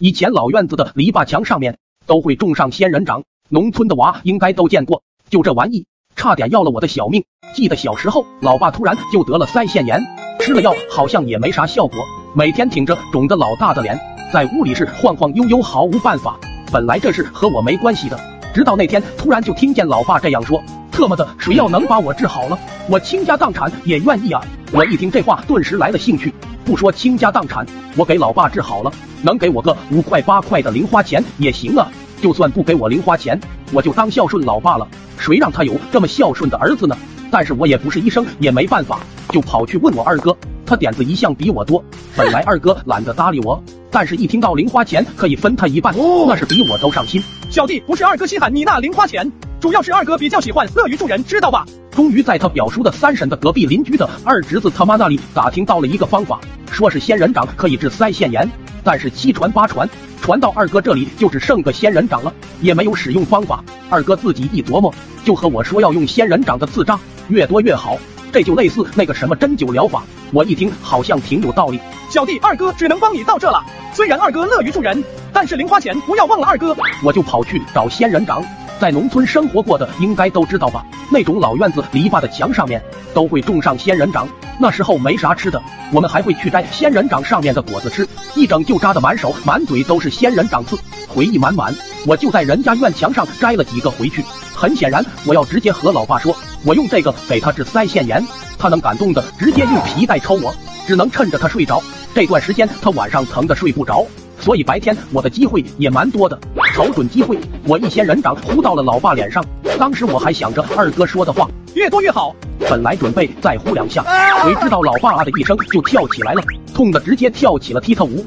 以前老院子的篱笆墙上面都会种上仙人掌，农村的娃应该都见过。就这玩意，差点要了我的小命。记得小时候，老爸突然就得了腮腺炎，吃了药好像也没啥效果，每天挺着肿的老大的脸，在屋里是晃晃悠悠，毫无办法。本来这事和我没关系的，直到那天突然就听见老爸这样说。特么的，谁要能把我治好了，我倾家荡产也愿意啊！我一听这话，顿时来了兴趣。不说倾家荡产，我给老爸治好了，能给我个五块八块的零花钱也行啊！就算不给我零花钱，我就当孝顺老爸了。谁让他有这么孝顺的儿子呢？但是我也不是医生，也没办法，就跑去问我二哥。他点子一向比我多，本来二哥懒得搭理我，但是一听到零花钱可以分他一半，那是比我都上心。小弟不是二哥稀罕你那零花钱。主要是二哥比较喜欢乐于助人，知道吧？终于在他表叔的三婶的隔壁邻居的二侄子他妈那里打听到了一个方法，说是仙人掌可以治腮腺炎，但是七传八传，传到二哥这里就只剩个仙人掌了，也没有使用方法。二哥自己一琢磨，就和我说要用仙人掌的刺扎，越多越好，这就类似那个什么针灸疗法。我一听好像挺有道理，小弟二哥只能帮你到这了。虽然二哥乐于助人，但是零花钱不要忘了二哥。我就跑去找仙人掌。在农村生活过的应该都知道吧？那种老院子篱笆的墙上面都会种上仙人掌。那时候没啥吃的，我们还会去摘仙人掌上面的果子吃，一整就扎得满手满嘴都是仙人掌刺，回忆满满。我就在人家院墙上摘了几个回去。很显然，我要直接和老爸说，我用这个给他治腮腺炎，他能感动的直接用皮带抽我，只能趁着他睡着这段时间，他晚上疼的睡不着。所以白天我的机会也蛮多的，瞅准机会，我一仙人掌呼到了老爸脸上。当时我还想着二哥说的话，越多越好。本来准备再呼两下，谁知道老爸啊的一声就跳起来了，痛的直接跳起了踢踏舞。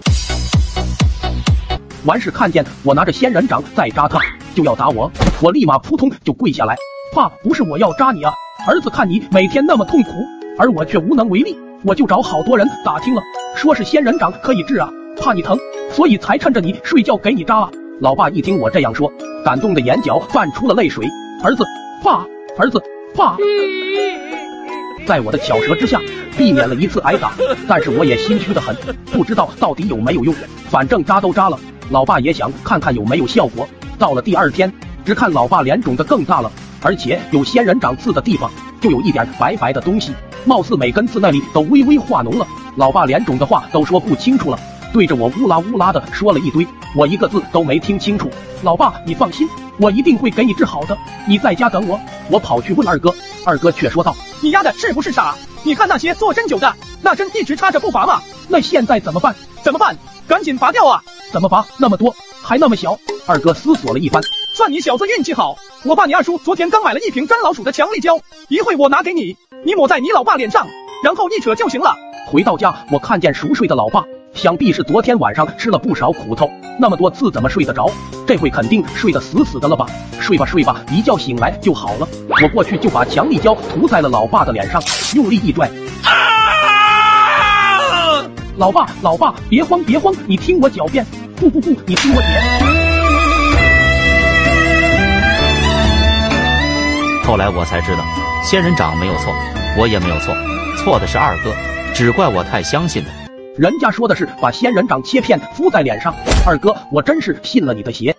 完事看见我拿着仙人掌在扎他，就要打我，我立马扑通就跪下来，爸，不是我要扎你啊，儿子看你每天那么痛苦，而我却无能为力，我就找好多人打听了，说是仙人掌可以治啊，怕你疼。所以才趁着你睡觉给你扎啊！老爸一听我这样说，感动的眼角泛出了泪水。儿子，爸，儿子，爸，在我的巧舌之下，避免了一次挨打。但是我也心虚的很，不知道到底有没有用。反正扎都扎了，老爸也想看看有没有效果。到了第二天，只看老爸脸肿的更大了，而且有仙人掌刺的地方就有一点白白的东西，貌似每根刺那里都微微化脓了。老爸脸肿的话都说不清楚了。对着我乌拉乌拉的说了一堆，我一个字都没听清楚。老爸，你放心，我一定会给你治好的。你在家等我。我跑去问二哥，二哥却说道：“你丫的是不是傻？你看那些做针灸的，那针一直插着不拔吗？那现在怎么办？怎么办？赶紧拔掉啊！怎么拔？那么多，还那么小。”二哥思索了一番，算你小子运气好。我爸你二叔昨天刚买了一瓶粘老鼠的强力胶，一会我拿给你，你抹在你老爸脸上，然后一扯就行了。回到家，我看见熟睡的老爸。想必是昨天晚上吃了不少苦头，那么多次怎么睡得着？这回肯定睡得死死的了吧？睡吧睡吧，一觉醒来就好了。我过去就把强力胶涂在了老爸的脸上，用力一拽。老爸，老爸，别慌别慌，你听我狡辩。不不不，你听我解。后来我才知道，仙人掌没有错，我也没有错，错的是二哥，只怪我太相信了。人家说的是把仙人掌切片敷在脸上，二哥，我真是信了你的邪。